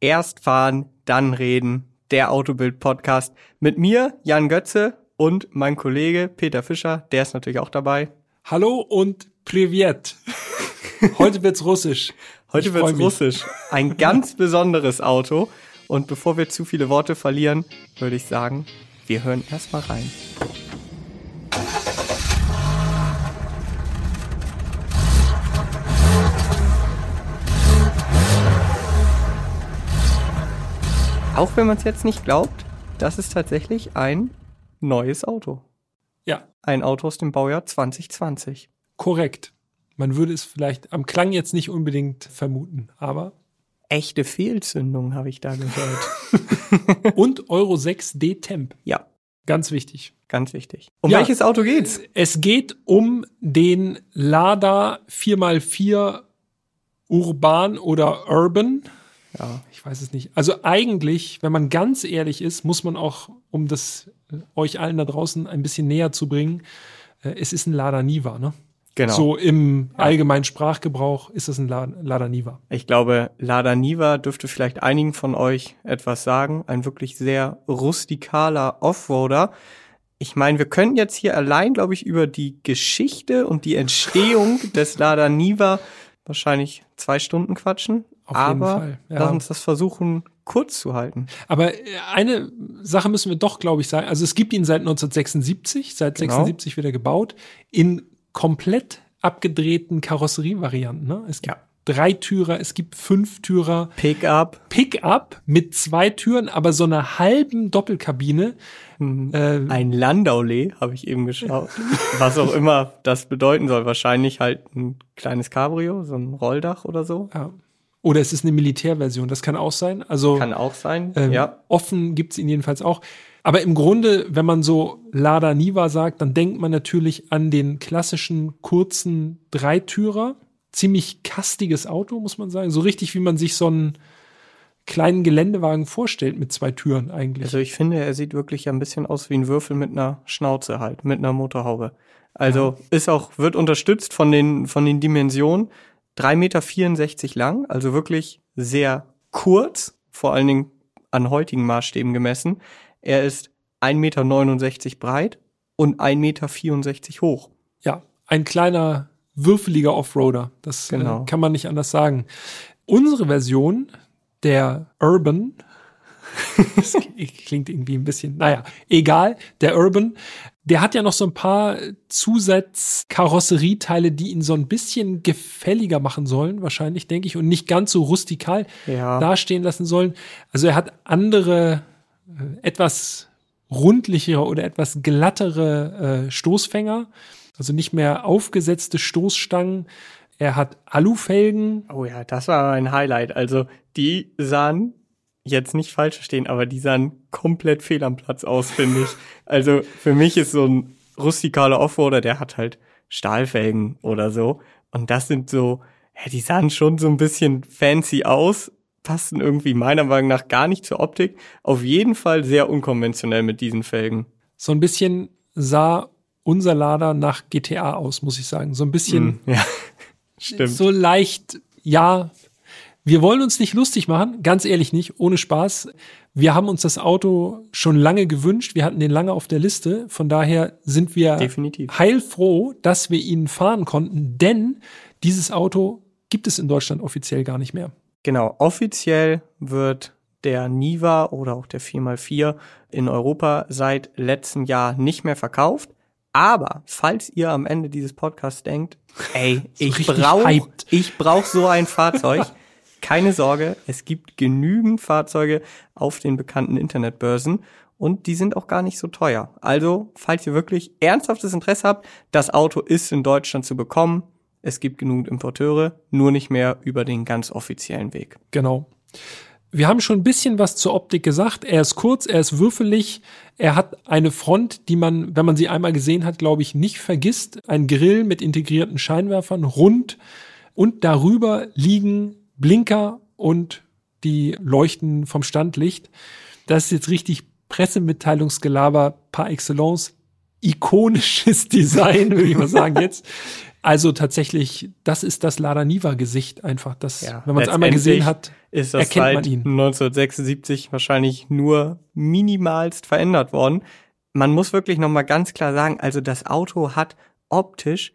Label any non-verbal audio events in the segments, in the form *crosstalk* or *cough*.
Erst fahren, dann reden. Der Autobild-Podcast mit mir, Jan Götze und mein Kollege Peter Fischer. Der ist natürlich auch dabei. Hallo und Privet. Heute wird's russisch. *laughs* Heute Ich wird's russisch. Ein ganz besonderes Auto. Und bevor wir zu viele Worte verlieren, würde ich sagen, wir hören erstmal rein. Auch wenn man es jetzt nicht glaubt, das ist tatsächlich ein neues Auto. Ja, Ein Auto aus dem Baujahr 2020. korrekt. Man würde es vielleicht am Klang jetzt nicht unbedingt vermuten, aber Echte Fehlzündung habe ich da gehört. *laughs* und Euro 6 D-Temp. ja, Ganz wichtig. ganz wichtig. Um Ja. welches Auto geht's? Es geht um den Lada 4x4 Urban oder Urban. Ja, Ich weiß es nicht. Also eigentlich, wenn man ganz ehrlich ist, muss man auch, um das äh, euch allen da draußen ein bisschen näher zu bringen, äh, es ist ein Lada Niva, ne? genau. So im allgemeinen Sprachgebrauch ist es ein La- Lada Niva. Ich glaube, Lada Niva dürfte vielleicht einigen von euch etwas sagen. Ein wirklich sehr rustikaler Offroader. Ich meine, wir könnten jetzt hier allein, glaube ich, über die Geschichte und die Entstehung *laughs* des Lada Niva wahrscheinlich zwei Stunden quatschen. Auf jeden Aber Fall, ja. lass uns das versuchen, kurz zu halten. Aber äh, eine Sache müssen wir doch, glaube ich, sagen. Also es gibt ihn seit 1976, seit Genau. 76 wieder gebaut, in komplett abgedrehten Karosserievarianten. Ne? Es gibt Ja. Dreitürer, es gibt Fünftürer, Pickup. Pickup mit zwei Türen, aber so einer halben Doppelkabine. Äh, Ein Landaulet, habe ich eben geschaut. Was auch immer das bedeuten soll. Wahrscheinlich halt ein kleines Cabrio, so ein Rolldach oder so. ja. Oder es ist eine Militärversion, das kann auch sein. Also Kann auch sein. Ähm, ja. Offen gibt's ihn jedenfalls auch. Aber im Grunde, wenn man so Lada Niva sagt, dann denkt man natürlich an den klassischen kurzen Dreitürer. Ziemlich kastiges Auto, muss man sagen. So richtig, wie man sich so einen kleinen Geländewagen vorstellt mit zwei Türen eigentlich. Also ich finde, er sieht wirklich ein bisschen aus wie ein Würfel mit einer Schnauze halt, mit einer Motorhaube. Also ist auch, wird unterstützt von den, von den Dimensionen. 3,64 Meter lang, also wirklich sehr kurz, vor allen Dingen an heutigen Maßstäben gemessen. Er ist 1,69 Meter breit und 1,64 Meter hoch. Ja, ein kleiner würfeliger Offroader. Das Genau. äh, kann man nicht anders sagen. Unsere Version, der Urban, *laughs* das klingt irgendwie ein bisschen, naja, egal, der Urban, der hat ja noch so ein paar Zusatzkarosserieteile, die ihn so ein bisschen gefälliger machen sollen, wahrscheinlich, denke ich, und nicht ganz so rustikal Ja. dastehen lassen sollen. Also er hat andere, äh, etwas rundlichere oder etwas glattere äh, Stoßfänger, also nicht mehr aufgesetzte Stoßstangen. Er hat Alufelgen. Oh ja, das war ein Highlight. Also die sahen jetzt nicht falsch verstehen, aber die sahen komplett fehl am Platz aus, finde ich. Also für mich ist so ein rustikaler Offroader, der hat halt Stahlfelgen oder so. Und das sind so, ja, die sahen schon so ein bisschen fancy aus, passten irgendwie meiner Meinung nach gar nicht zur Optik. Auf jeden Fall sehr unkonventionell mit diesen Felgen. So ein bisschen sah unser Lader nach GTA aus, muss ich sagen. So ein bisschen Ja, *laughs* stimmt. so leicht, ja. Wir wollen uns nicht lustig machen, ganz ehrlich nicht, ohne Spaß. Wir haben uns das Auto schon lange gewünscht. Wir hatten den lange auf der Liste. Von daher sind wir Definitiv. heilfroh, dass wir ihn fahren konnten, denn dieses Auto gibt es in Deutschland offiziell gar nicht mehr. Genau, offiziell wird der Niva oder auch der 4x4 in Europa seit letztem Jahr nicht mehr verkauft. Aber falls ihr am Ende dieses Podcasts denkt, ey, ich brauche ich brauch so ein Fahrzeug, *laughs* keine Sorge, es gibt genügend Fahrzeuge auf den bekannten Internetbörsen und die sind auch gar nicht so teuer. Also, falls ihr wirklich ernsthaftes Interesse habt, das Auto ist in Deutschland zu bekommen. Es gibt genügend Importeure, nur nicht mehr über den ganz offiziellen Weg. Genau. Wir haben schon ein bisschen was zur Optik gesagt. Er ist kurz, er ist würfelig, er hat eine Front, die man, wenn man sie einmal gesehen hat, glaube ich, nicht vergisst. Ein Grill mit integrierten Scheinwerfern, rund und darüber liegen Blinker und die Leuchten vom Standlicht. Das ist jetzt richtig Pressemitteilungsgelaber par excellence. Ikonisches *laughs* Design, würde ich mal sagen jetzt. Also tatsächlich, das ist das Lada Niva Gesicht einfach. Das, Ja, wenn man es einmal gesehen hat, ist das erkennt man ihn. 1976 wahrscheinlich nur minimalst verändert worden. Man muss wirklich noch mal ganz klar sagen, also das Auto hat optisch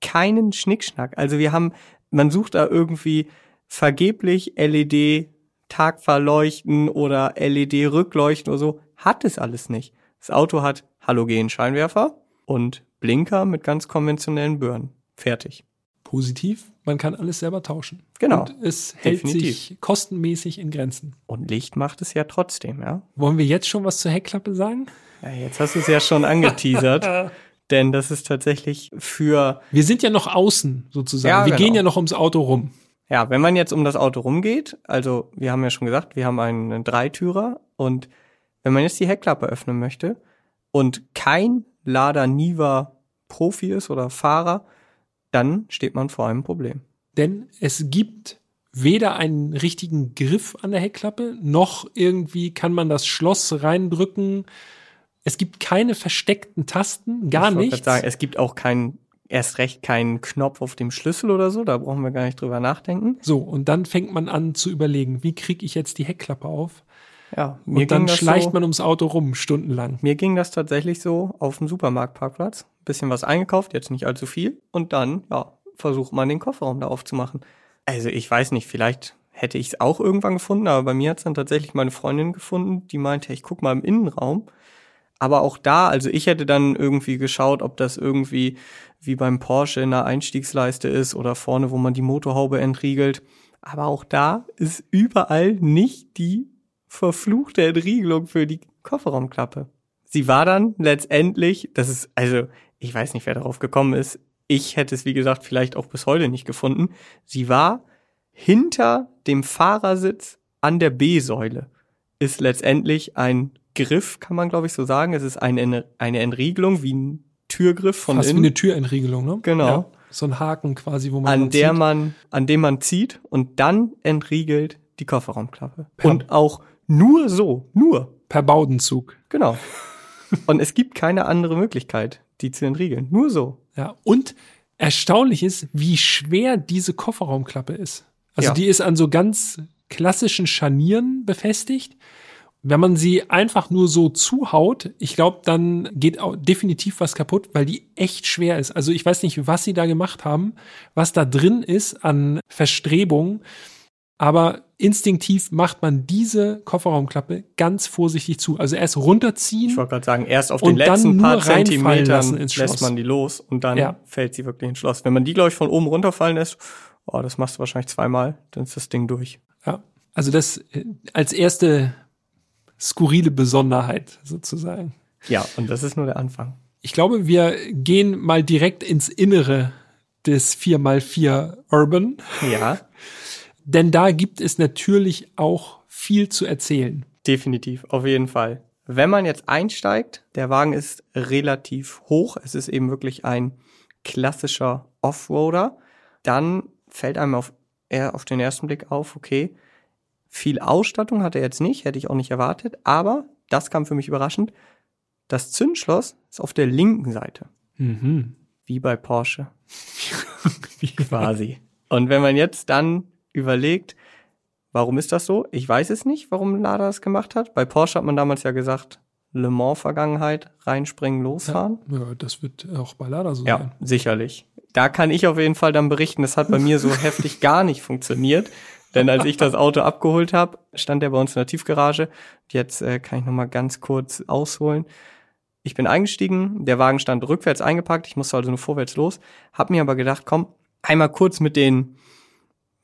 keinen Schnickschnack. Also wir haben, man sucht da irgendwie vergeblich LED Tagverleuchten oder LED Rückleuchten oder so, hat es alles nicht. Das Auto hat Halogen-Scheinwerfer und Blinker mit ganz konventionellen Birnen. Fertig. positiv, man kann alles selber tauschen. Genau. Und es hält Definitiv. sich kostenmäßig in Grenzen. Und Licht macht es ja trotzdem, ja. Wollen wir jetzt schon was zur Heckklappe sagen? Ja, jetzt hast du es ja schon angeteasert, *laughs* denn das ist tatsächlich für, Wir sind ja noch außen sozusagen. Ja, wir genau. gehen ja noch ums Auto rum. Ja, wenn man jetzt um das Auto rumgeht, also wir haben ja schon gesagt, wir haben einen Dreitürer und wenn man jetzt die Heckklappe öffnen möchte und kein Lada Niva Profi ist oder Fahrer, dann steht man vor einem Problem. Denn es gibt weder einen richtigen Griff an der Heckklappe, noch irgendwie kann man das Schloss reindrücken. Es gibt keine versteckten Tasten, gar Ich nichts. Sagen, es gibt auch keinen, erst recht keinen Knopf auf dem Schlüssel oder so, da brauchen wir gar nicht drüber nachdenken. So, und dann fängt man an zu überlegen, wie kriege ich jetzt die Heckklappe auf? Ja, Und dann schleicht so, man ums Auto rum, stundenlang. Mir ging das tatsächlich so auf dem Supermarktparkplatz. Bisschen was eingekauft, jetzt nicht allzu viel. Und dann, ja, versucht man den Kofferraum da aufzumachen. Also ich weiß nicht, vielleicht hätte ich es auch irgendwann gefunden, aber bei mir hat es dann tatsächlich meine Freundin gefunden, die meinte, ich guck mal im Innenraum. Aber auch da, also ich hätte dann irgendwie geschaut, ob das irgendwie wie beim Porsche in der Einstiegsleiste ist oder vorne, wo man die Motorhaube entriegelt. Aber auch da ist überall nicht die verfluchte Entriegelung für die Kofferraumklappe. Sie war dann letztendlich, das ist, also, ich weiß nicht, wer darauf gekommen ist. Ich hätte es, wie gesagt, vielleicht auch bis heute nicht gefunden. Sie war hinter dem Fahrersitz an der B-Säule. Ist letztendlich ein Griff, kann man glaube ich so sagen. Es ist eine, eine Entriegelung wie ein Türgriff von Fast wie innen, eine Türentriegelung, ne? Genau. Ja, so ein Haken quasi, wo man an der zieht. man, an dem man zieht und dann entriegelt die Kofferraumklappe. Per- Und auch nur so, nur per Baudenzug. Genau. Und es gibt keine andere Möglichkeit, die zu entriegeln. Nur so. Ja, und erstaunlich ist, wie schwer diese Kofferraumklappe ist. Also Ja. die ist an so ganz klassischen Scharnieren befestigt. Wenn man sie einfach nur so zuhaut, ich glaube, dann geht auch definitiv was kaputt, weil die echt schwer ist. Also ich weiß nicht, was sie da gemacht haben, was da drin ist an Verstrebungen, aber instinktiv macht man diese Kofferraumklappe ganz vorsichtig zu. Also erst runterziehen. Ich wollte gerade sagen, erst auf den letzten paar Zentimetern lässt man die los und dann Ja. fällt sie wirklich ins Schloss. Wenn man die, glaube ich, von oben runterfallen lässt, oh, das machst du wahrscheinlich zweimal, dann ist das Ding durch. Ja, also das äh, als erste skurrile Besonderheit sozusagen. Ja, und das ist nur der Anfang. Ich glaube, wir gehen mal direkt ins Innere des 4x4 Urban, Ja, *laughs* denn da gibt es natürlich auch viel zu erzählen. definitiv, auf jeden Fall. Wenn man jetzt einsteigt, der Wagen ist relativ hoch, es ist eben wirklich ein klassischer Offroader, dann fällt einem auf, eher auf den ersten Blick auf, okay, viel Ausstattung hat er jetzt nicht, hätte ich auch nicht erwartet, aber das kam für mich überraschend. Das Zündschloss ist auf der linken Seite, Mhm. wie bei Porsche. *laughs* Quasi. Und wenn man jetzt dann überlegt, warum ist das so? Ich weiß es nicht, warum Lada das gemacht hat. Bei Porsche hat man damals ja gesagt, Le Mans Vergangenheit, reinspringen, losfahren. Ja, das wird auch bei Lada so Ja, sein. sicherlich. Da kann ich auf jeden Fall dann berichten, das hat bei mir so *laughs* heftig gar nicht funktioniert. Denn als ich das Auto abgeholt habe, stand er bei uns in der Tiefgarage. Jetzt äh, kann ich noch mal ganz kurz ausholen. Ich bin eingestiegen, der Wagen stand rückwärts eingepackt, ich musste also nur vorwärts los, hab mir aber gedacht, komm, einmal kurz mit den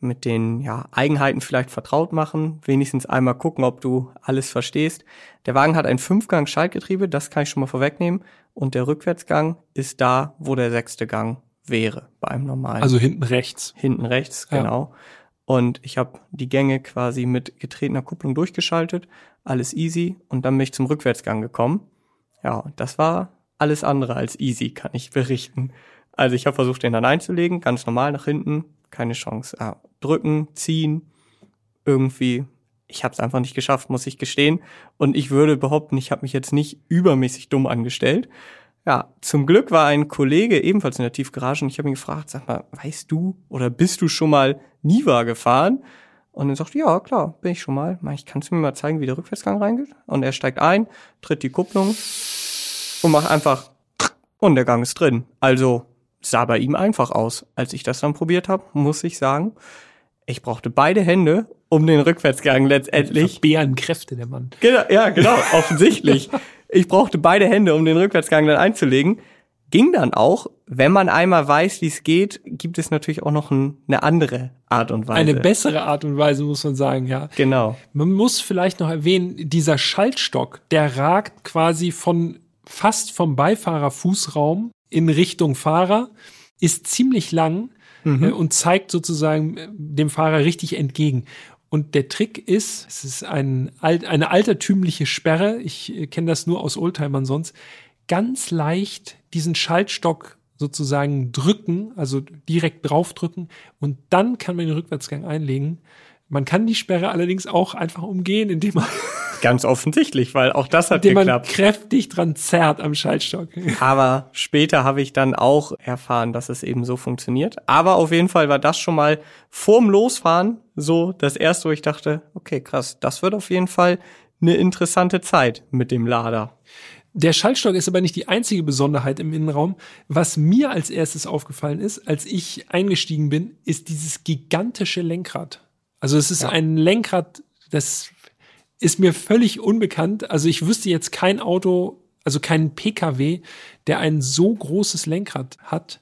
mit den ja, Eigenheiten vielleicht vertraut machen, wenigstens einmal gucken, ob du alles verstehst. Der Wagen hat ein Fünfgang-Schaltgetriebe, das kann ich schon mal vorwegnehmen. Und der Rückwärtsgang ist da, wo der sechste Gang wäre bei einem normalen. Also hinten rechts. hinten rechts, Ja. Und ich habe die Gänge quasi mit getretener Kupplung durchgeschaltet, alles easy. Und dann bin ich zum Rückwärtsgang gekommen. Ja, das war alles andere als easy, kann ich berichten. Also ich habe versucht, den dann einzulegen, ganz normal nach hinten, keine Chance. Ja, drücken, ziehen, irgendwie. Ich habe es einfach nicht geschafft, muss ich gestehen. Und ich würde behaupten, ich habe mich jetzt nicht übermäßig dumm angestellt. Ja, zum Glück war ein Kollege ebenfalls in der Tiefgarage und ich habe ihn gefragt, sag mal, weißt du oder bist du schon mal Niva gefahren? Und er sagt, ja, klar, bin ich schon mal. Ich kannst du mir mal zeigen, wie der Rückwärtsgang reingeht? Und er steigt ein, tritt die Kupplung und macht einfach und der Gang ist drin. Also sah bei ihm einfach aus. Als ich das dann probiert habe, muss ich sagen, ich brauchte beide Hände, um den Rückwärtsgang letztendlich. Bärenkräfte, der Mann. Genau, ja, genau, *laughs* offensichtlich. Ich brauchte beide Hände, um den Rückwärtsgang dann einzulegen. Ging dann auch, wenn man einmal weiß, wie es geht, gibt es natürlich auch noch ein, eine andere Art und Weise. Eine bessere Art und Weise, muss man sagen, ja. Genau. Man muss vielleicht noch erwähnen, dieser Schaltstock, der ragt quasi von fast vom Beifahrerfußraum in Richtung Fahrer, ist ziemlich lang mhm. äh, und zeigt sozusagen äh, dem Fahrer richtig entgegen. Und der Trick ist, es ist ein, eine altertümliche Sperre, ich äh, kenne das nur aus Oldtimern sonst, ganz leicht diesen Schaltstock sozusagen drücken, also direkt draufdrücken und dann kann man den Rückwärtsgang einlegen. Man kann die Sperre allerdings auch einfach umgehen, indem man *laughs* Ganz offensichtlich, weil auch das hat indem geklappt. man kräftig dran zerrt am Schaltstock. *laughs* Aber später habe ich dann auch erfahren, dass es eben so funktioniert. Aber auf jeden Fall war das schon mal vorm Losfahren so das erste, wo ich dachte, okay, krass, das wird auf jeden Fall eine interessante Zeit mit dem Lader. Der Schaltstock ist aber nicht die einzige Besonderheit im Innenraum. Was mir als erstes aufgefallen ist, als ich eingestiegen bin, ist dieses gigantische Lenkrad. Also es ist ja. ein Lenkrad, das ist mir völlig unbekannt. Also ich wüsste jetzt kein Auto, also kein PKW, der ein so großes Lenkrad hat.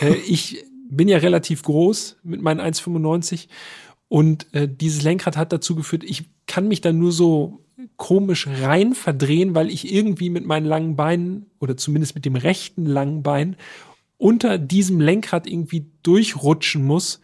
Äh, *laughs* ich bin ja relativ groß mit meinen 1,95 und äh, dieses Lenkrad hat dazu geführt, ich kann mich dann nur so komisch rein verdrehen, weil ich irgendwie mit meinen langen Beinen oder zumindest mit dem rechten langen Bein unter diesem Lenkrad irgendwie durchrutschen muss.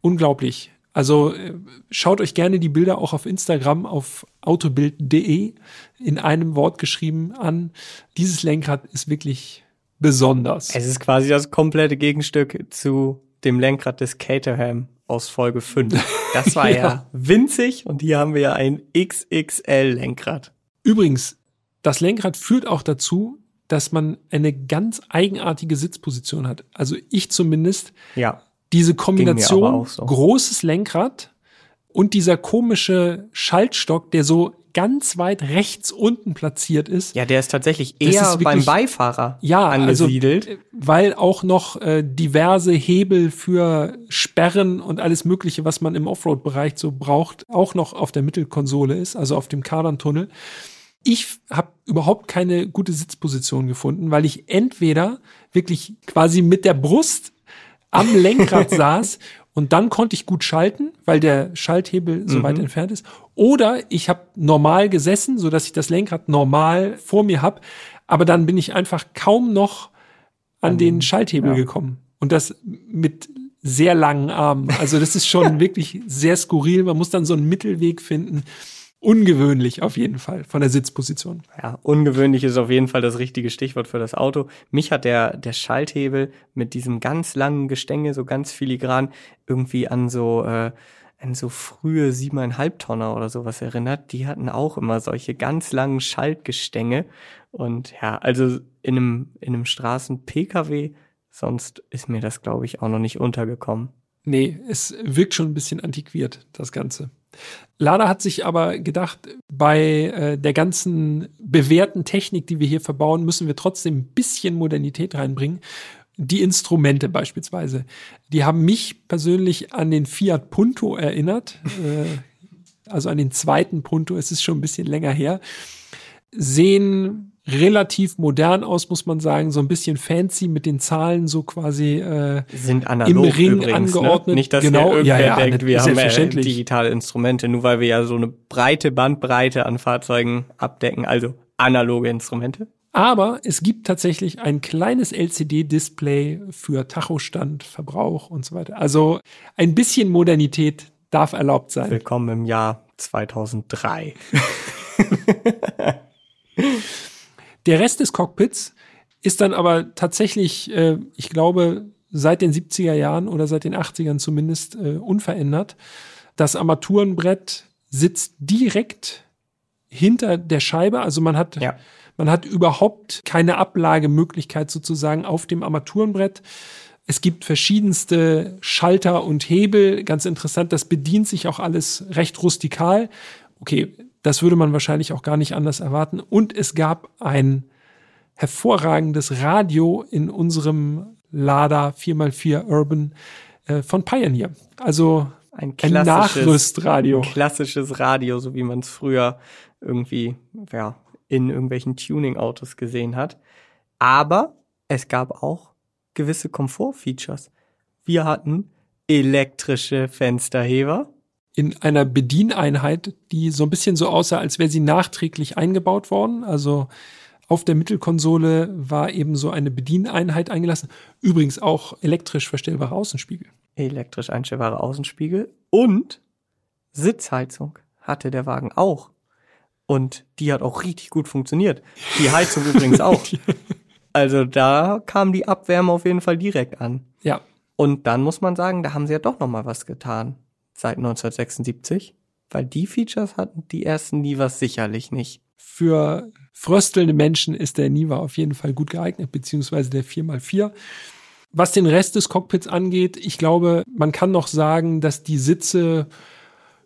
Unglaublich. Also äh, schaut euch gerne die Bilder auch auf Instagram auf autobild.de in einem Wort geschrieben an. Dieses Lenkrad ist wirklich besonders. Es ist quasi das komplette Gegenstück zu dem Lenkrad des Caterham aus Folge 5. *laughs* Das war ja. ja winzig und hier haben wir ja ein XXL-Lenkrad. Übrigens, das Lenkrad führt auch dazu, dass man eine ganz eigenartige Sitzposition hat. Also ich zumindest. Ja. Diese Kombination so. großes Lenkrad und dieser komische Schaltstock, der so ganz weit rechts unten platziert ist. Ja, der ist tatsächlich eher ist wirklich, beim Beifahrer ja, also, angesiedelt. Also, weil auch noch äh, diverse Hebel für Sperren und alles Mögliche, was man im Offroad-Bereich so braucht, auch noch auf der Mittelkonsole ist, also auf dem Kardantunnel. Ich habe überhaupt keine gute Sitzposition gefunden, weil ich entweder wirklich quasi mit der Brust am *laughs* Lenkrad saß und dann konnte ich gut schalten, weil der Schalthebel so mhm. weit entfernt ist. Oder ich habe normal gesessen, so dass ich das Lenkrad normal vor mir habe, aber dann bin ich einfach kaum noch an, an den Schalthebel ja. gekommen. Und das mit sehr langen Armen. Also das ist schon *laughs* wirklich sehr skurril. Man muss dann so einen Mittelweg finden ungewöhnlich auf jeden Fall von der Sitzposition. Ja, ungewöhnlich ist auf jeden Fall das richtige Stichwort für das Auto. Mich hat der, der Schalthebel mit diesem ganz langen Gestänge, so ganz filigran, irgendwie an so, äh, an so frühe siebeneinhalb Tonner oder sowas erinnert. Die hatten auch immer solche ganz langen Schaltgestänge. Und ja, also in einem, in einem Straßen-Pkw, sonst ist mir das, glaube ich, auch noch nicht untergekommen. Nee, es wirkt schon ein bisschen antiquiert, das Ganze. Lada hat sich aber gedacht, bei äh, der ganzen bewährten Technik, die wir hier verbauen, müssen wir trotzdem ein bisschen Modernität reinbringen. Die Instrumente beispielsweise, die haben mich persönlich an den Fiat Punto erinnert, äh, also an den zweiten Punto, es ist schon ein bisschen länger her, sehen relativ modern aus, muss man sagen, so ein bisschen fancy mit den Zahlen so quasi äh, sind analog im Ring übrigens, ne? angeordnet. Ne? Nicht, dass genau, irgendwer ja, ja, denkt, wir haben äh, digitale Instrumente, nur weil wir ja so eine breite Bandbreite an Fahrzeugen abdecken, also analoge Instrumente. Aber es gibt tatsächlich ein kleines LCD-Display für Tachostand, Verbrauch und so weiter. Also ein bisschen Modernität darf erlaubt sein. Willkommen im Jahr 2003. *laughs* Der Rest des Cockpits ist dann aber tatsächlich, äh, ich glaube, seit den 70er Jahren oder seit den 80ern zumindest äh, unverändert. Das Armaturenbrett sitzt direkt hinter der Scheibe. Also man hat, Ja. man hat überhaupt keine Ablagemöglichkeit sozusagen auf dem Armaturenbrett. Es gibt verschiedenste Schalter und Hebel. Ganz interessant, das bedient sich auch alles recht rustikal. Okay, das würde man wahrscheinlich auch gar nicht anders erwarten. Und es gab ein hervorragendes Radio in unserem Lada 4x4 Urban äh, von Pioneer. Also Ein ein klassisches, Nachrüstradio. ein klassisches Radio, so wie man es früher irgendwie ja, in irgendwelchen Tuning-Autos gesehen hat. Aber es gab auch gewisse Komfort-Features. Wir hatten elektrische Fensterheber. In einer Bedieneinheit, die so ein bisschen so aussah, als wäre sie nachträglich eingebaut worden. Also auf der Mittelkonsole war eben so eine Bedieneinheit eingelassen. Übrigens auch elektrisch verstellbare Außenspiegel. elektrisch einstellbare Außenspiegel und Sitzheizung hatte der Wagen auch. Und die hat auch richtig gut funktioniert. Die Heizung übrigens auch. *laughs* Also da kam die Abwärme auf jeden Fall direkt an. Ja, Und dann muss man sagen, da haben sie ja doch noch mal was getan seit 1976, weil die Features hatten die ersten Nivas sicherlich nicht. für fröstelnde Menschen ist der Niva auf jeden Fall gut geeignet, beziehungsweise der 4x4. Was den Rest des Cockpits angeht, ich glaube, man kann noch sagen, dass die Sitze,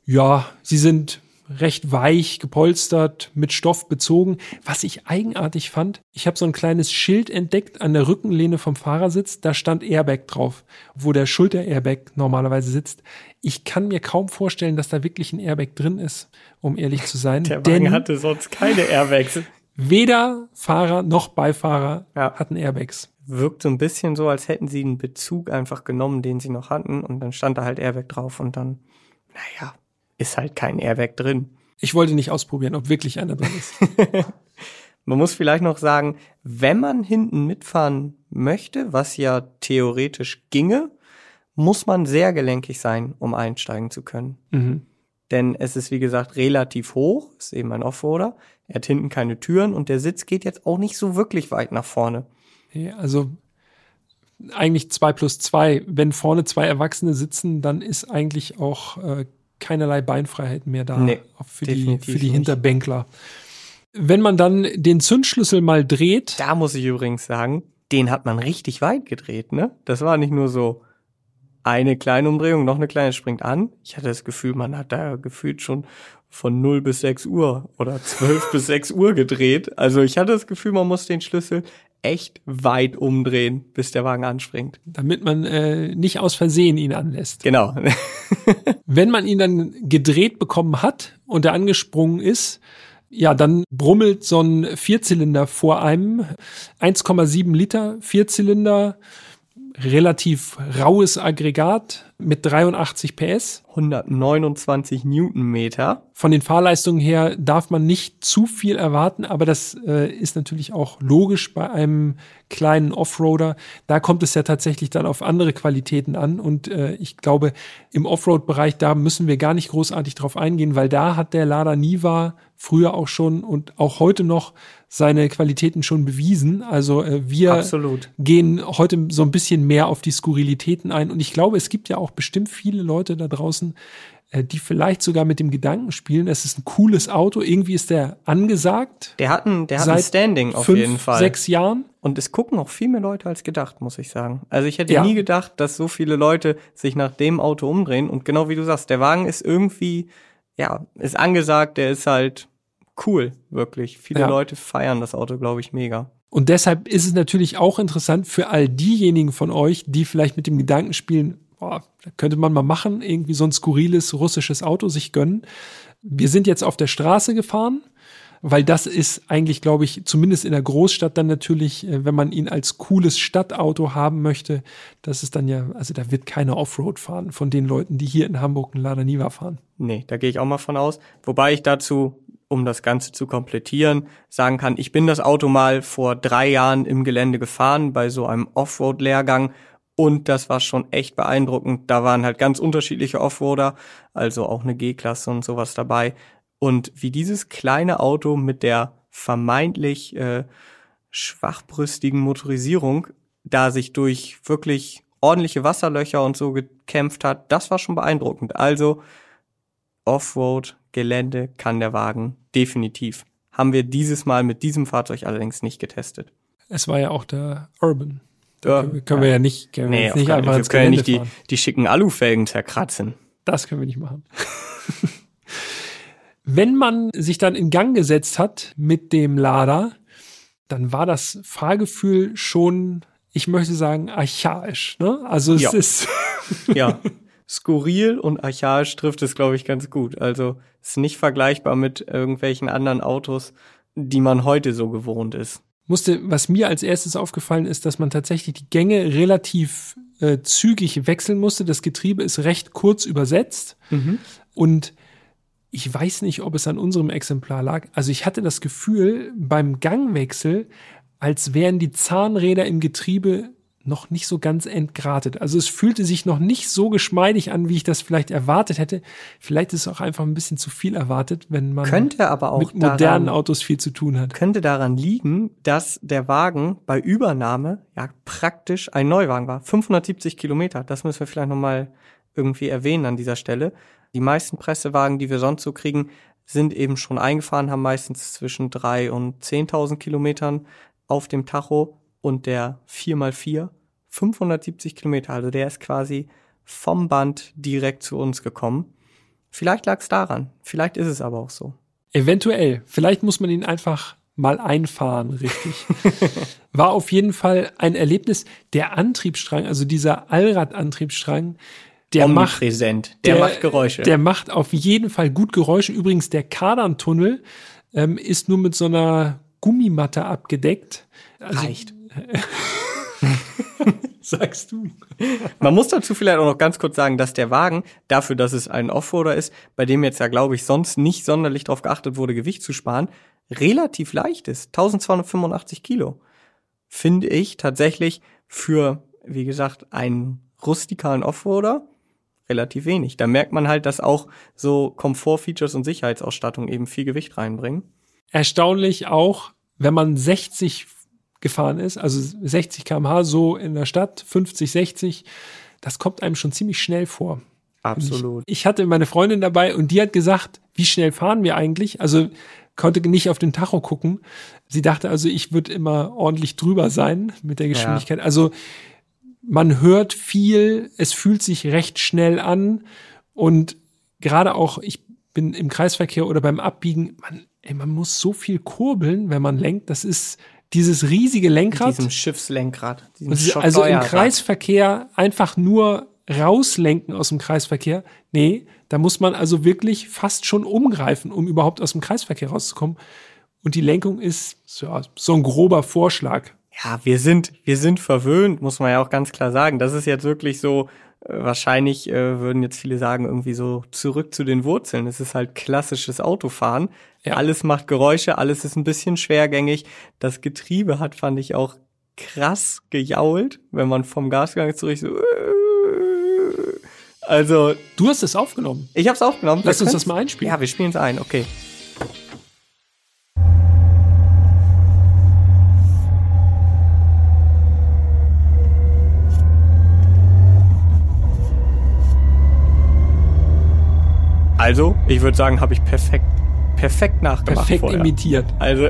ja, sie sind recht weich gepolstert, mit Stoff bezogen. Was ich eigenartig fand, ich habe so ein kleines Schild entdeckt an der Rückenlehne vom Fahrersitz, da stand Airbag drauf, wo der Schulter-Airbag normalerweise sitzt. Ich kann mir kaum vorstellen, dass da wirklich ein Airbag drin ist, um ehrlich zu sein. Der Wagen hatte sonst keine Airbags. weder Fahrer noch Beifahrer Ja. hatten Airbags. Wirkt so ein bisschen so, als hätten sie einen Bezug einfach genommen, den sie noch hatten und dann stand da halt Airbag drauf und dann, naja, ist halt kein Airbag drin. Ich wollte nicht ausprobieren, ob wirklich einer drin ist. *laughs* Man muss vielleicht noch sagen, wenn man hinten mitfahren möchte, was ja theoretisch ginge, muss man sehr gelenkig sein, um einsteigen zu können. mhm. Denn es ist, wie gesagt, relativ hoch, ist eben ein Offroader. Er hat hinten keine Türen und der Sitz geht jetzt auch nicht so wirklich weit nach vorne. Ja, Also eigentlich zwei plus zwei. Wenn vorne zwei Erwachsene sitzen, dann ist eigentlich auch äh, keinerlei Beinfreiheit mehr da Nee, für, die, für die nicht. Hinterbänkler. Wenn man dann den Zündschlüssel mal dreht, Da muss ich übrigens sagen, den hat man richtig weit gedreht, ne? Das war nicht nur so eine kleine Umdrehung, noch eine kleine springt an. Ich hatte das Gefühl, man hat da gefühlt schon von 0 bis 6 Uhr oder 12 *laughs* bis 6 Uhr gedreht. Also ich hatte das Gefühl, man muss den Schlüssel echt weit umdrehen, bis der Wagen anspringt. damit man äh, nicht aus Versehen ihn anlässt. Genau. *laughs* Wenn man ihn dann gedreht bekommen hat und er angesprungen ist, ja, dann brummelt so ein Vierzylinder vor einem. 1,7 Liter Vierzylinder, relativ raues Aggregat mit 83 PS. 129 Newtonmeter. Von den Fahrleistungen her darf man nicht zu viel erwarten, aber das äh, ist natürlich auch logisch bei einem kleinen Offroader. Da kommt es ja tatsächlich dann auf andere Qualitäten an und äh, ich glaube, im Offroad-Bereich, da müssen wir gar nicht großartig drauf eingehen, weil da hat der Lada Niva früher auch schon und auch heute noch seine Qualitäten schon bewiesen. Also äh, wir Absolut. gehen heute so ein bisschen mehr auf die Skurrilitäten ein. Und ich glaube, es gibt ja auch bestimmt viele Leute da draußen, äh, die vielleicht sogar mit dem Gedanken spielen, es ist ein cooles Auto, irgendwie ist der angesagt. Der hat ein, der hat ein Standing auf fünf, jeden Fall. sechs Jahren. Und es gucken auch viel mehr Leute als gedacht, muss ich sagen. Also ich hätte Ja. nie gedacht, dass so viele Leute sich nach dem Auto umdrehen. Und genau wie du sagst, der Wagen ist irgendwie, ja, ist angesagt, der ist halt cool, wirklich. Viele Ja. Leute feiern das Auto, glaube ich, mega. Und deshalb ist es natürlich auch interessant für all diejenigen von euch, die vielleicht mit dem Gedanken spielen, boah, da könnte man mal machen, irgendwie so ein skurriles russisches Auto sich gönnen. Wir sind jetzt auf der Straße gefahren, weil das ist eigentlich, glaube ich, zumindest in der Großstadt dann natürlich, äh, wenn man ihn als cooles Stadtauto haben möchte, das ist dann ja, also da wird keiner Offroad fahren von den Leuten, die hier in Hamburg einen Lada Niva fahren. Nee, da gehe ich auch mal von aus. Wobei ich dazu, um das Ganze zu komplettieren, sagen kann, ich bin das Auto mal vor drei Jahren im Gelände gefahren bei so einem Offroad-Lehrgang und das war schon echt beeindruckend. Da waren halt ganz unterschiedliche Offroader, also auch eine G-Klasse und sowas dabei. Und wie dieses kleine Auto mit der vermeintlich äh, schwachbrüstigen Motorisierung da sich durch wirklich ordentliche Wasserlöcher und so gekämpft hat, das war schon beeindruckend. Also Offroad Gelände kann der Wagen definitiv. Haben wir dieses Mal mit diesem Fahrzeug allerdings nicht getestet. Es war ja auch der Urban. Ja, können, wir, können wir ja nicht, können wir Nee, auf nicht einfach wir können ja Gelände nicht die, fahren. die schicken Alufelgen zerkratzen. Das können wir nicht machen. *laughs* Wenn man sich dann in Gang gesetzt hat mit dem Lader, dann war das Fahrgefühl schon, ich möchte sagen, archaisch. Ne? Also es Ja. ist Ja, *laughs* skurril und archaisch trifft es, glaube ich, ganz gut. Also ist nicht vergleichbar mit irgendwelchen anderen Autos, die man heute so gewohnt ist. musste, was mir als erstes aufgefallen ist, dass man tatsächlich die Gänge relativ äh, zügig wechseln musste. Das Getriebe ist recht kurz übersetzt und ich weiß nicht, ob es an unserem Exemplar lag. Also ich hatte das Gefühl beim Gangwechsel, als wären die Zahnräder im Getriebe noch nicht so ganz entgratet. Also es fühlte sich noch nicht so geschmeidig an, wie ich das vielleicht erwartet hätte. Vielleicht ist es auch einfach ein bisschen zu viel erwartet, wenn man Könnte aber auch mit modernen daran, Autos viel zu tun hat. könnte daran liegen, dass der Wagen bei Übernahme ja praktisch ein Neuwagen war. 570 Kilometer. Das müssen wir vielleicht nochmal irgendwie erwähnen an dieser Stelle. Die meisten Pressewagen, die wir sonst so kriegen, sind eben schon eingefahren, haben meistens zwischen drei und 10.000 Kilometern auf dem Tacho und der 4x4 570 Kilometer. Also der ist quasi vom Band direkt zu uns gekommen. Vielleicht lag es daran. Vielleicht ist es aber auch so. Eventuell. Vielleicht muss man ihn einfach mal einfahren, richtig. *laughs* War auf jeden Fall ein Erlebnis. Der Antriebsstrang, also dieser Allradantriebsstrang, der macht, Omnipräsent. Der, macht Geräusche. Der macht auf jeden Fall gut Geräusche. Übrigens, der Kardantunnel ähm, ist nur mit so einer Gummimatte abgedeckt. Also, reicht. *laughs* Sagst du. Man muss dazu vielleicht auch noch ganz kurz sagen, dass der Wagen, dafür, dass es ein Offroader ist, bei dem jetzt ja, glaube ich, sonst nicht sonderlich darauf geachtet wurde, Gewicht zu sparen, relativ leicht ist. 1285 Kilo. Finde ich tatsächlich für, wie gesagt, einen rustikalen Offroader relativ wenig. Da merkt man halt, dass auch so Komfortfeatures und Sicherheitsausstattung eben viel Gewicht reinbringen. Erstaunlich auch, wenn man 60 gefahren ist, also 60 km/h so in der Stadt, 50, 60, das kommt einem schon ziemlich schnell vor. Absolut. Ich hatte meine Freundin dabei und die hat gesagt, wie schnell fahren wir eigentlich? Also konnte nicht auf den Tacho gucken. Sie dachte also, ich würde immer ordentlich drüber sein mit der Geschwindigkeit. Also man hört viel, es fühlt sich recht schnell an und gerade auch, ich bin im Kreisverkehr oder beim Abbiegen, man, ey, man muss so viel kurbeln, wenn man lenkt. Das ist dieses riesige Lenkrad. Diesem Schiffslenkrad. Diesem also im. Kreisverkehr einfach nur rauslenken aus dem Kreisverkehr. Nee, da muss man also wirklich fast schon umgreifen, um überhaupt aus dem Kreisverkehr rauszukommen. Und die Lenkung ist so, so ein grober Vorschlag. Ja, wir sind, wir sind verwöhnt, muss man ja auch ganz klar sagen. Das ist jetzt wirklich so, wahrscheinlich äh, würden jetzt viele sagen, irgendwie so zurück zu den Wurzeln. Es ist halt klassisches Autofahren. Ja. Alles macht Geräusche, alles ist ein bisschen schwergängig. Das Getriebe hat, fand ich, auch krass gejault, wenn man vom Gasgang zurück so. Also, Du hast es aufgenommen. ich hab's aufgenommen. Lass uns das mal einspielen. Ja, wir spielen es ein, okay. Also, ich würde sagen, habe ich perfekt, perfekt nachgemacht Perfekt vorher. imitiert. Also,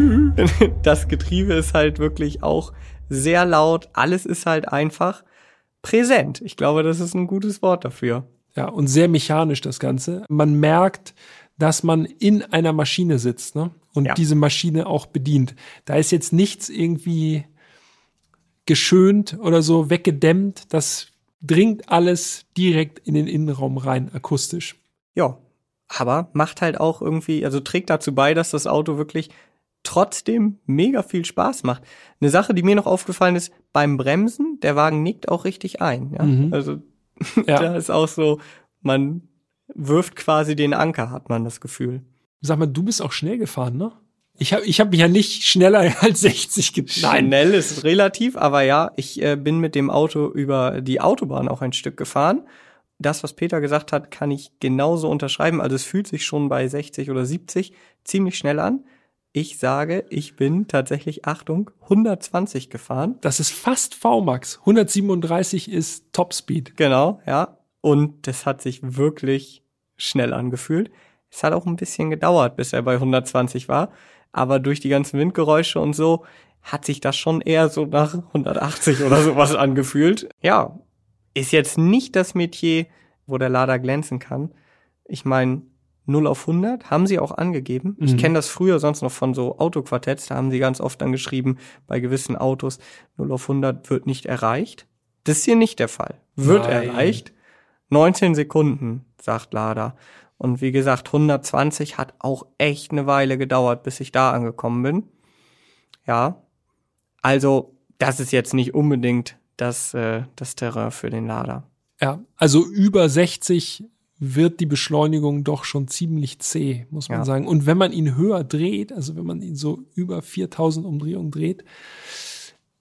*laughs* das Getriebe ist halt wirklich auch sehr laut. Alles ist halt einfach präsent. Ich glaube, das ist ein gutes Wort dafür. Ja, und sehr mechanisch das Ganze. Man merkt, dass man in einer Maschine sitzt ne? und Ja. diese Maschine auch bedient. Da ist jetzt nichts irgendwie geschönt oder so weggedämmt. Das dringt alles direkt in den Innenraum rein, akustisch. Ja, aber macht halt auch irgendwie, also trägt dazu bei, dass das Auto wirklich trotzdem mega viel Spaß macht. Eine Sache, die mir noch aufgefallen ist, beim Bremsen, der Wagen nickt auch richtig ein. Ja? Mhm. Also *laughs* Ja. da ist auch so, man wirft quasi den Anker, hat man das Gefühl. Sag mal, du bist auch schnell gefahren, ne? Ich habe ich hab mich ja nicht schneller *laughs* als 60 ge Schnell ist relativ, aber ja, ich äh, bin mit dem Auto über die Autobahn auch ein Stück gefahren. Das, was Peter gesagt hat, kann ich genauso unterschreiben. Also es fühlt sich schon bei 60 oder 70 ziemlich schnell an. Ich sage, ich bin tatsächlich, Achtung, 120 gefahren. Das ist fast VMAX. 137 ist Topspeed. Genau, ja. Und das hat sich wirklich schnell angefühlt. Es hat auch ein bisschen gedauert, bis er bei 120 war. Aber durch die ganzen Windgeräusche und so hat sich das schon eher so nach 180 oder sowas angefühlt. Ja, ist jetzt nicht das Metier, wo der Lader glänzen kann. Ich meine, 0 auf 100 haben sie auch angegeben. Mhm. Ich kenne das früher sonst noch von so Autoquartetts, da haben sie ganz oft dann geschrieben, bei gewissen Autos 0 auf 100 wird nicht erreicht. Das ist hier nicht der Fall. Wird Nein. erreicht. 19 Sekunden, sagt Lada. Und wie gesagt, 120 hat auch echt eine Weile gedauert, bis ich da angekommen bin. Ja. Also, das ist jetzt nicht unbedingt das, äh, das Terrain für den Lader. Ja, also über 60 wird die Beschleunigung doch schon ziemlich zäh, muss man ja. sagen. Und wenn man ihn höher dreht, also wenn man ihn so über 4000 Umdrehungen dreht,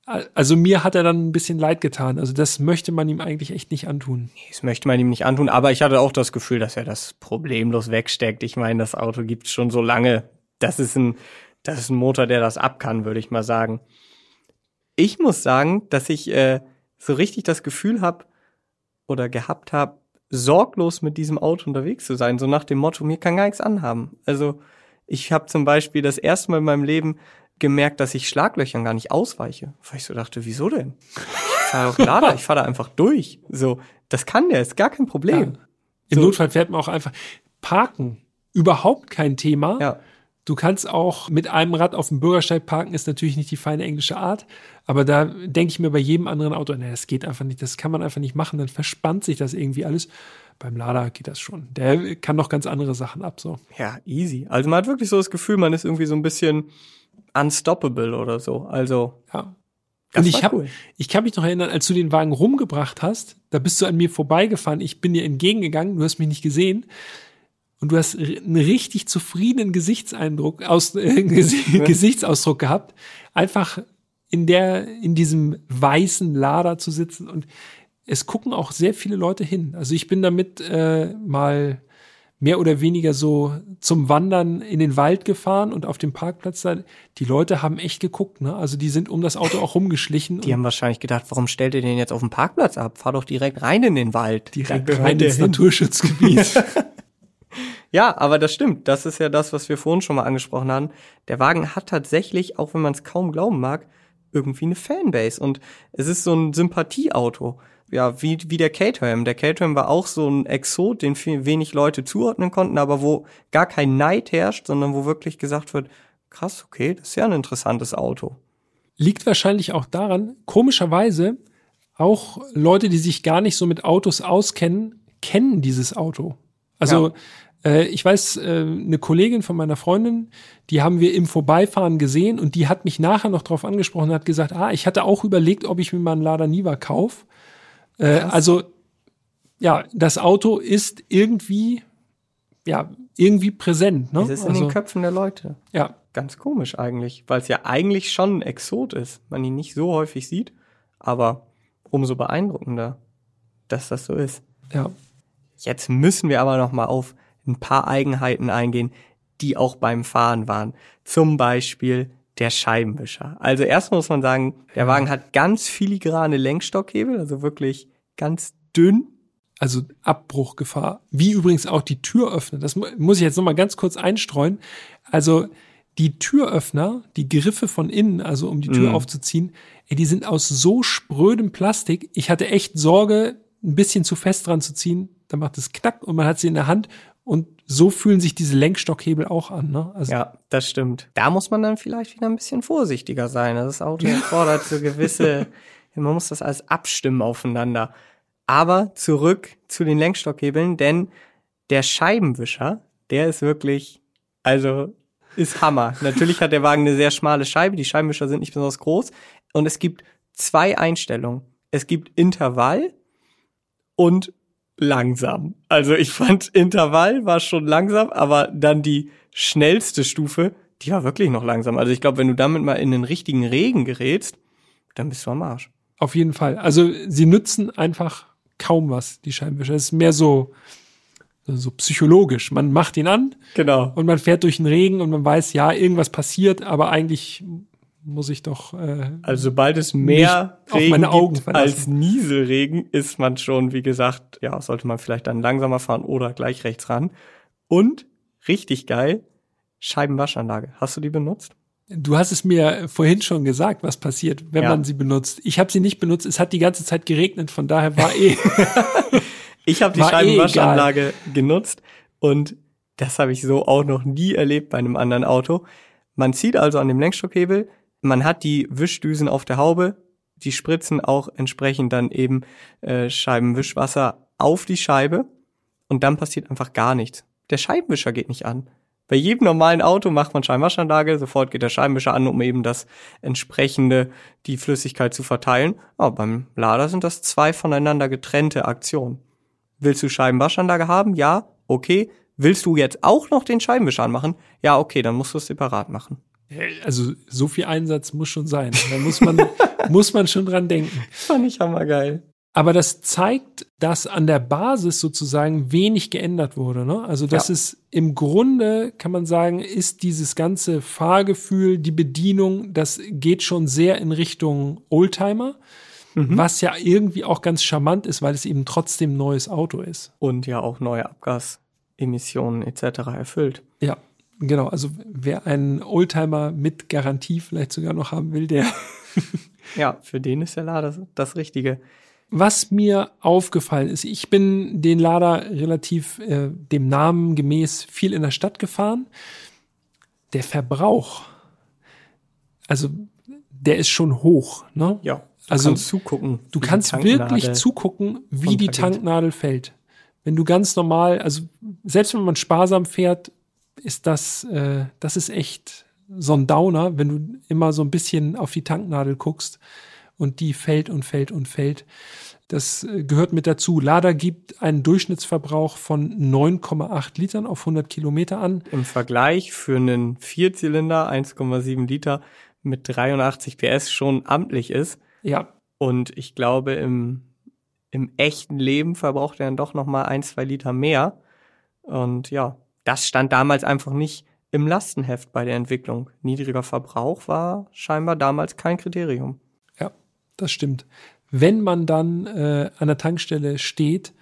also mir hat er dann ein bisschen leid getan. Also das möchte man ihm eigentlich echt nicht antun. Das möchte man ihm nicht antun, aber ich hatte auch das Gefühl, dass er das problemlos wegsteckt. Ich meine, das Auto gibt's schon so lange. Das ist ein, das ist ein Motor, der das ab kann, würde ich mal sagen. Ich muss sagen, dass ich äh, so richtig das Gefühl habe oder gehabt habe, sorglos mit diesem Auto unterwegs zu sein. So nach dem Motto, mir kann gar nichts anhaben. Also ich habe zum Beispiel das erste Mal in meinem Leben gemerkt, dass ich Schlaglöchern gar nicht ausweiche. Weil ich so dachte, wieso denn? Ich fahre doch Lader, ich fahre da einfach durch. So, das kann der, ist gar kein Problem. Ja. Im so. Notfall fährt man auch einfach parken. Überhaupt kein Thema. Ja. Du kannst auch mit einem Rad auf dem Bürgersteig parken, ist natürlich nicht die feine englische Art. Aber da denke ich mir bei jedem anderen Auto, nee, das geht einfach nicht, das kann man einfach nicht machen, dann verspannt sich das irgendwie alles. Beim Lada geht das schon. Der kann noch ganz andere Sachen ab, so. Ja, easy. Also man hat wirklich so das Gefühl, man ist irgendwie so ein bisschen unstoppable oder so. Also. Ja. Und ich habe, cool. ich kann mich noch erinnern, als du den Wagen rumgebracht hast, da bist du an mir vorbeigefahren, ich bin dir entgegengegangen, du hast mich nicht gesehen und du hast einen richtig zufriedenen Gesichtseindruck, aus, äh, *laughs* Gesichtsausdruck gehabt, einfach in der, in diesem weißen Lader zu sitzen und es gucken auch sehr viele Leute hin. Also ich bin damit äh, mal mehr oder weniger so zum Wandern in den Wald gefahren und auf dem Parkplatz da, die Leute haben echt geguckt, ne? Also die sind um das Auto auch rumgeschlichen. Die haben wahrscheinlich gedacht, warum stellt ihr den jetzt auf dem Parkplatz ab? Fahr doch direkt rein in den Wald. Direkt rein ins Naturschutzgebiet. *laughs* Ja, aber das stimmt. Das ist ja das, was wir vorhin schon mal angesprochen haben. Der Wagen hat tatsächlich, auch wenn man es kaum glauben mag, irgendwie eine Fanbase. Und es ist so ein Sympathieauto. Ja, wie, wie der Caterham. Der Caterham war auch so ein Exot, den viel, wenig Leute zuordnen konnten, aber wo gar kein Neid herrscht, sondern wo wirklich gesagt wird, krass, okay, das ist ja ein interessantes Auto. Liegt wahrscheinlich auch daran, komischerweise, auch Leute, die sich gar nicht so mit Autos auskennen, kennen dieses Auto. Also ja. Äh, ich weiß, äh, eine Kollegin von meiner Freundin, die haben wir im Vorbeifahren gesehen und die hat mich nachher noch drauf angesprochen und hat gesagt, ah, ich hatte auch überlegt, ob ich mir mal einen Lada Niva kaufe. Äh, also, ja, das Auto ist irgendwie, ja, irgendwie präsent. Ne? Es ist in also, den Köpfen der Leute. Ja. Ganz komisch eigentlich, weil es ja eigentlich schon ein Exot ist, man ihn nicht so häufig sieht, aber umso beeindruckender, dass das so ist. Ja. Jetzt müssen wir aber noch mal auf ein paar Eigenheiten eingehen, die auch beim Fahren waren. Zum Beispiel der Scheibenwischer. Also erstmal muss man sagen, der Wagen hat ganz filigrane Lenkstockhebel, also wirklich ganz dünn. Also Abbruchgefahr. Wie übrigens auch die Türöffner. Das muss ich jetzt nochmal ganz kurz einstreuen. Also die Türöffner, die Griffe von innen, also um die Tür mm. aufzuziehen, ey, die sind aus so sprödem Plastik. Ich hatte echt Sorge, ein bisschen zu fest dran zu ziehen. Dann macht es knack und man hat sie in der Hand und so fühlen sich diese Lenkstockhebel auch an. Ne? Also ja, das stimmt. Da muss man dann vielleicht wieder ein bisschen vorsichtiger sein. Das Auto erfordert so gewisse, *laughs* man muss das alles abstimmen aufeinander. Aber zurück zu den Lenkstockhebeln, denn der Scheibenwischer, der ist wirklich, also ist Hammer. Natürlich hat der Wagen eine sehr schmale Scheibe, die Scheibenwischer sind nicht besonders groß und es gibt zwei Einstellungen. Es gibt Intervall und langsam. Also ich fand Intervall war schon langsam, aber dann die schnellste Stufe, die war wirklich noch langsam. Also ich glaube, wenn du damit mal in den richtigen Regen gerätst, dann bist du am Arsch. Auf jeden Fall. Also sie nützen einfach kaum was, die Scheinwischer. Es ist mehr so, so psychologisch. Man macht ihn an. Genau. Und man fährt durch den Regen und man weiß, ja, irgendwas passiert, aber eigentlich muss ich doch. Äh, also sobald es mehr Regen als Nieselregen, ist man schon, wie gesagt, ja, sollte man vielleicht dann langsamer fahren oder gleich rechts ran. Und richtig geil, Scheibenwaschanlage. Hast du die benutzt? Du hast es mir vorhin schon gesagt, was passiert, wenn Ja. man sie benutzt. Ich habe sie nicht benutzt. Es hat die ganze Zeit geregnet, von daher war eh. *laughs* Ich habe die eh Scheibenwaschanlage genutzt und das habe ich so auch noch nie erlebt bei einem anderen Auto. Man zieht also an dem Lenkstockhebel, man hat die Wischdüsen auf der Haube, die spritzen auch entsprechend dann eben äh, Scheibenwischwasser auf die Scheibe und dann passiert einfach gar nichts. Der Scheibenwischer geht nicht an. Bei jedem normalen Auto macht man Scheibenwaschanlage, sofort geht der Scheibenwischer an, um eben das entsprechende, die Flüssigkeit zu verteilen. Aber beim Lader sind das zwei voneinander getrennte Aktionen. Willst du Scheibenwaschanlage haben? Ja, okay. Willst du jetzt auch noch den Scheibenwischer anmachen? Ja, okay, dann musst du es separat machen. Also so viel Einsatz muss schon sein. Da muss man, *laughs* muss man schon dran denken. Fand ich hammergeil. Aber das zeigt, dass an der Basis sozusagen wenig geändert wurde. Ne? Also das Ja. ist im Grunde, kann man sagen, ist dieses ganze Fahrgefühl, die Bedienung, das geht schon sehr in Richtung Oldtimer, was ja irgendwie auch ganz charmant ist, weil es eben trotzdem neues Auto ist. Und ja auch neue Abgasemissionen etc. erfüllt. Ja, genau. Also wer einen Oldtimer mit Garantie vielleicht sogar noch haben will, der *laughs* Ja, für den ist der Lader das Richtige. Was mir aufgefallen ist, ich bin den Lader relativ äh, dem Namen gemäß viel in der Stadt gefahren. Der Verbrauch, also der ist schon hoch. Ne? Ja, du Also, kannst zugucken. Du kannst wirklich zugucken, wie die. Tanknadel fällt. Wenn du ganz normal, also selbst wenn man sparsam fährt, ist das, äh, das ist echt so ein Downer, wenn du immer so ein bisschen auf die Tanknadel guckst und die fällt und fällt und fällt. Das äh, gehört mit dazu. Lada gibt einen Durchschnittsverbrauch von 9,8 Litern auf 100 Kilometer an. Im Vergleich für einen Vierzylinder 1,7 Liter mit 83 PS schon amtlich ist. Ja, Und ich glaube, im, im echten Leben verbraucht er dann doch noch mal ein, zwei Liter mehr. Und ja, das stand damals einfach nicht im Lastenheft bei der Entwicklung. Niedriger Verbrauch war scheinbar damals kein Kriterium. Ja, das stimmt. Wenn man dann äh, an der Tankstelle steht,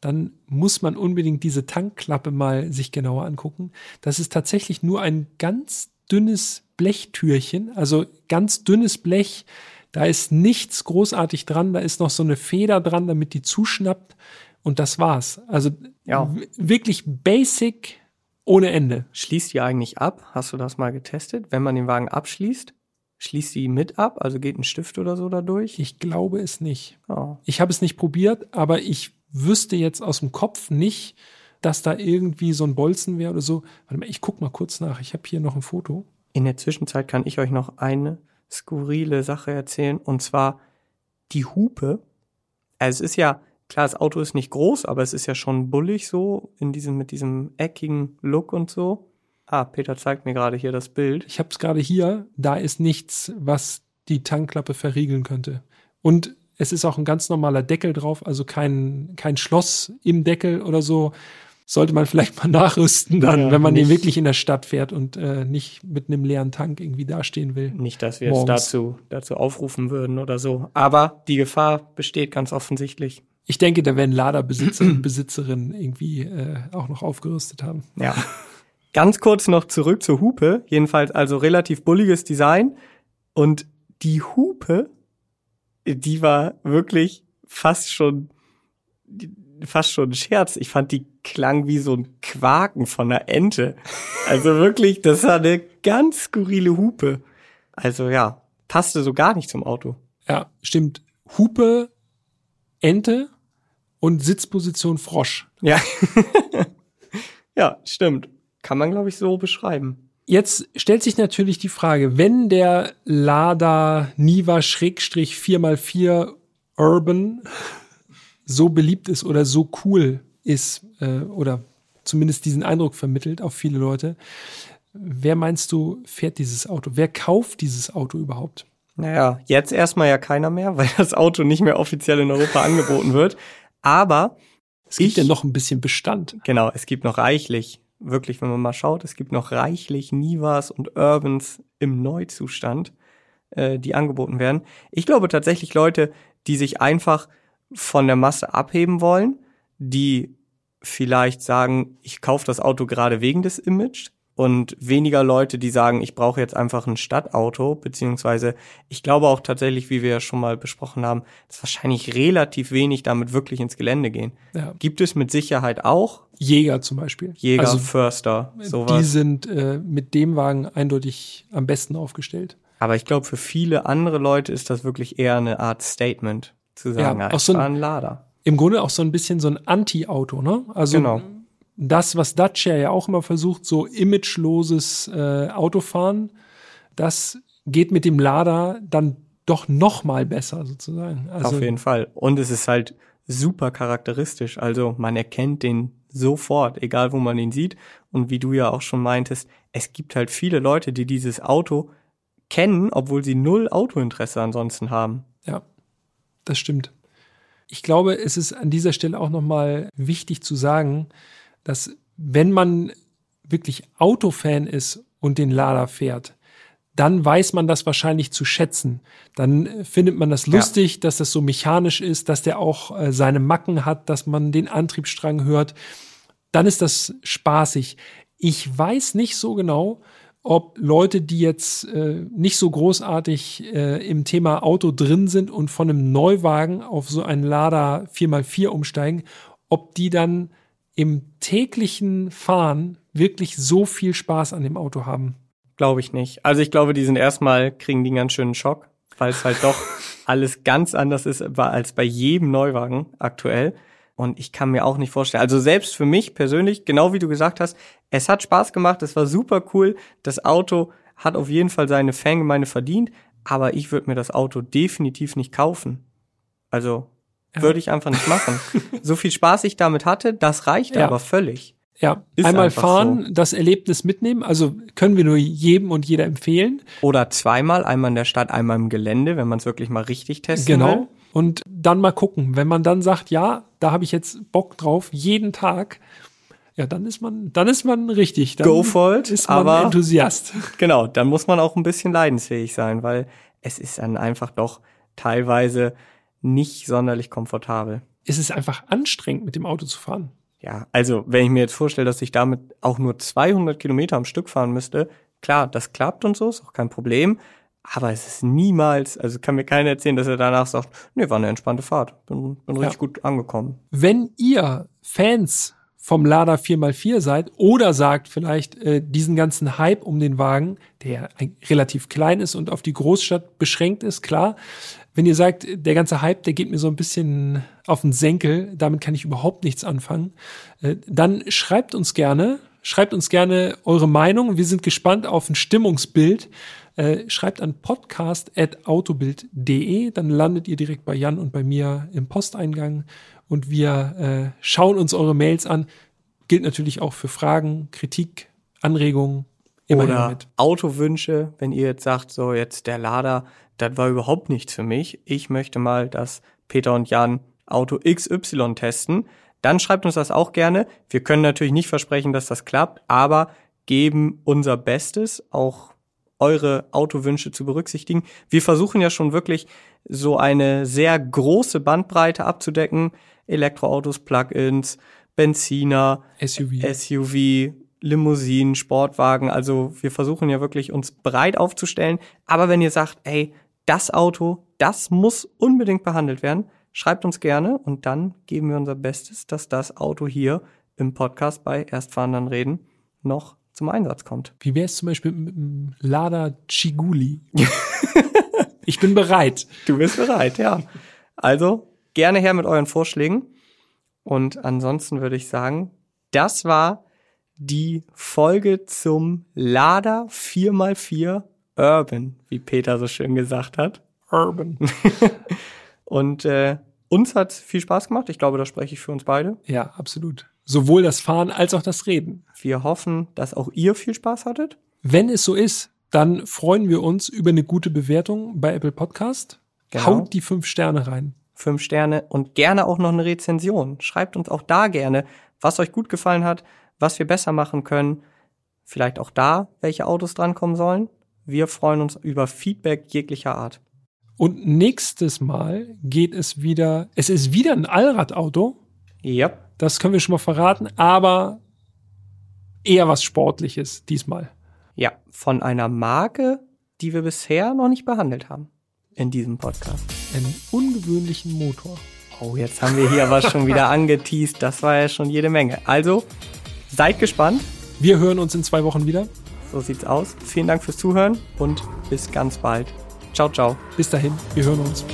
dann muss man unbedingt diese Tankklappe mal sich genauer angucken. Das ist tatsächlich nur ein ganz dünnes Blechtürchen, also ganz dünnes Blech. Da ist nichts großartig dran, da ist noch so eine Feder dran, damit die zuschnappt und das war's. Also Ja. wirklich basic ohne Ende. Schließt die eigentlich ab? Hast du das mal getestet? Wenn man den Wagen abschließt, schließt die mit ab? Also geht ein Stift oder so dadurch? Ich glaube es nicht. Oh. Ich habe es nicht probiert, aber ich wüsste jetzt aus dem Kopf nicht, dass da irgendwie so ein Bolzen wäre oder so. Warte mal, ich guck mal kurz nach. Ich habe hier noch ein Foto. In der Zwischenzeit kann ich euch noch eine skurrile Sache erzählen und zwar die Hupe. Also es ist ja, klar, das Auto ist nicht groß, aber es ist ja schon bullig so, in diesem, mit diesem eckigen Look und so. Ah, Peter zeigt mir gerade hier das Bild. Ich habe es gerade hier. Da ist nichts, was die Tankklappe verriegeln könnte. Und es ist auch ein ganz normaler Deckel drauf, also kein, kein Schloss im Deckel oder so. Sollte man vielleicht mal *laughs* nachrüsten dann, Ja, wenn man den nicht- wirklich in der Stadt fährt und äh, nicht mit einem leeren Tank irgendwie dastehen will. Nicht, dass wir jetzt Morgens. dazu, dazu aufrufen würden oder so. Aber die Gefahr besteht ganz offensichtlich. Ich denke, da werden Laderbesitzer und *clears throat* Besitzerinnen irgendwie äh, auch noch aufgerüstet haben. Ja. Ganz kurz noch zurück zur Hupe. Jedenfalls also relativ bulliges Design. Und die Hupe, die war wirklich fast schon, fast schon ein Scherz. Ich fand, die klang wie so ein Quaken von einer Ente. Also wirklich, das war eine ganz skurrile Hupe. Also ja, passte so gar nicht zum Auto. Ja, stimmt. Hupe, Ente und Sitzposition Frosch. Ja. *laughs* ja, stimmt. Kann man, glaube ich, so beschreiben. Jetzt stellt sich natürlich die Frage, wenn der Lada Niva Schrägstrich 4x4 Urban so beliebt ist oder so cool ist äh, oder zumindest diesen Eindruck vermittelt auf viele Leute, wer meinst du fährt dieses Auto? Wer kauft dieses Auto überhaupt? Naja, jetzt erstmal ja keiner mehr, weil das Auto nicht mehr offiziell in Europa angeboten wird. Aber Es gibt Ich- ja noch ein bisschen Bestand. genau, es gibt noch reichlich, wirklich, wenn man mal schaut, es gibt noch reichlich Nivas und Urbans im Neuzustand, äh, die angeboten werden. Ich glaube tatsächlich Leute, die sich einfach von der Masse abheben wollen, die vielleicht sagen, ich kaufe das Auto gerade wegen des Image und weniger Leute, die sagen, ich brauche jetzt einfach ein Stadtauto, beziehungsweise ich glaube auch tatsächlich, wie wir ja schon mal besprochen haben, dass wahrscheinlich relativ wenig damit wirklich ins Gelände gehen. Ja. Gibt es mit Sicherheit auch Jäger zum Beispiel. Jäger, Also Förster, die sowas. sind äh, mit dem Wagen eindeutig am besten aufgestellt. Aber ich glaube, für viele andere Leute ist das wirklich eher eine Art Statement, zu sagen, Ja, ja, ich so ein- ein Lader. Im Grunde auch so ein bisschen so ein Anti-Auto, ne? Also Genau. Das, was Dacia ja auch immer versucht, so imageloses äh, Autofahren, das geht mit dem Lader dann doch noch mal besser sozusagen. Also Auf jeden Fall. Und es ist halt super charakteristisch. Also man erkennt den sofort, egal wo man ihn sieht. Und wie du ja auch schon meintest, es gibt halt viele Leute, die dieses Auto kennen, obwohl sie null Autointeresse ansonsten haben. Ja, das stimmt. Ich glaube, es ist an dieser Stelle auch nochmal wichtig zu sagen, dass wenn man wirklich Autofan ist und den Lader fährt, dann weiß man das wahrscheinlich zu schätzen. Dann findet man das Ja. lustig, dass das so mechanisch ist, dass der auch äh, seine Macken hat, dass man den Antriebsstrang hört. Dann ist das spaßig. Ich weiß nicht so genau, ob Leute, die jetzt äh, nicht so großartig äh, im Thema Auto drin sind und von einem Neuwagen auf so einen Lada 4x4 umsteigen, ob die dann im täglichen Fahren wirklich so viel Spaß an dem Auto haben. Glaube ich nicht. Also ich glaube, die sind erstmal, kriegen die einen ganz schönen Schock, weil es halt doch *laughs* alles ganz anders ist als bei jedem Neuwagen aktuell. Und ich kann mir auch nicht vorstellen, also selbst für mich persönlich, genau wie du gesagt hast, es hat Spaß gemacht, es war super cool. Das Auto hat auf jeden Fall seine Fangemeinde verdient, aber ich würde mir das Auto definitiv nicht kaufen. Also Ja. würde ich einfach nicht machen. *laughs* so viel Spaß ich damit hatte, das reicht Ja. aber völlig. Ja, Ist einmal fahren, das Erlebnis mitnehmen, also können wir nur jedem und jeder empfehlen. Oder zweimal, einmal in der Stadt, einmal im Gelände, wenn man es wirklich mal richtig testen will. Genau. Und dann mal gucken. Wenn man dann sagt, ja, da habe ich jetzt Bock drauf, jeden Tag, ja, dann ist man, dann ist man richtig. Dann Go for it, ist man aber- Enthusiast. *laughs* Genau, dann muss man auch ein bisschen leidensfähig sein, weil es ist dann einfach doch teilweise nicht sonderlich komfortabel. Es ist einfach anstrengend, mit dem Auto zu fahren. Ja, also wenn ich mir jetzt vorstelle, dass ich damit auch nur 200 Kilometer am Stück fahren müsste, klar, das klappt und so, ist auch kein Problem. Aber es ist niemals, also kann mir keiner erzählen, dass er danach sagt, nee, war eine entspannte Fahrt, bin, bin Ja. richtig gut angekommen. Wenn ihr Fans vom Lada 4x4 seid oder sagt vielleicht äh, diesen ganzen Hype um den Wagen, der relativ klein ist und auf die Großstadt beschränkt ist, klar. Wenn ihr sagt, der ganze Hype, der geht mir so ein bisschen auf den Senkel, damit kann ich überhaupt nichts anfangen, äh, dann schreibt uns gerne, schreibt uns gerne eure Meinung. Wir sind gespannt auf ein Stimmungsbild. Äh, schreibt an podcast.autobild.de, dann landet ihr direkt bei Jan und bei mir im Posteingang und wir äh, schauen uns eure Mails an. Gilt natürlich auch für Fragen, Kritik, Anregungen. Immer her Oder mit. Autowünsche, wenn ihr jetzt sagt, so jetzt der Lader, das war überhaupt nichts für mich. Ich möchte mal, dass Peter und Jan Auto XY testen. Dann schreibt uns das auch gerne. Wir können natürlich nicht versprechen, dass das klappt, aber geben unser Bestes, auch eure Autowünsche zu berücksichtigen. Wir versuchen ja schon wirklich so eine sehr große Bandbreite abzudecken. Elektroautos, Plug-ins, Benziner, SUV. SUV, Limousinen, Sportwagen. Also wir versuchen ja wirklich uns breit aufzustellen. Aber wenn ihr sagt, ey, das Auto, das muss unbedingt behandelt werden, schreibt uns gerne und dann geben wir unser Bestes, dass das Auto hier im Podcast bei Erstfahren dann reden noch zum Einsatz kommt. Wie wäre es zum Beispiel mit dem Lada Ciguli? *laughs* ich bin bereit. Du bist bereit, ja. Also gerne her mit euren Vorschlägen. Und ansonsten würde ich sagen, das war die Folge zum Lada 4x4 Urban, wie Peter so schön gesagt hat. Urban. *laughs* Und äh, uns hat viel Spaß gemacht. Ich glaube, da spreche ich für uns beide. Ja, absolut. Sowohl das Fahren als auch das Reden. Wir hoffen, dass auch ihr viel Spaß hattet. Wenn es so ist, dann freuen wir uns über eine gute Bewertung bei Apple Podcast. Genau. Haut die fünf Sterne rein. Fünf Sterne und gerne auch noch eine Rezension. Schreibt uns auch da gerne, was euch gut gefallen hat, was wir besser machen können. Vielleicht auch da, welche Autos drankommen sollen. Wir freuen uns über Feedback jeglicher Art. Und nächstes Mal geht es wieder, es ist wieder ein Allradauto. Ja, Das können wir schon mal verraten, aber eher was Sportliches diesmal. Ja, von einer Marke, die wir bisher noch nicht behandelt haben in diesem Podcast. Einen ungewöhnlichen Motor. Oh, jetzt haben wir hier was schon wieder *laughs* angeteased. Das war ja schon jede Menge. Also, seid gespannt. Wir hören uns in zwei Wochen wieder. So sieht's aus. Vielen Dank fürs Zuhören und bis ganz bald. Ciao, ciao. Bis dahin, wir hören uns.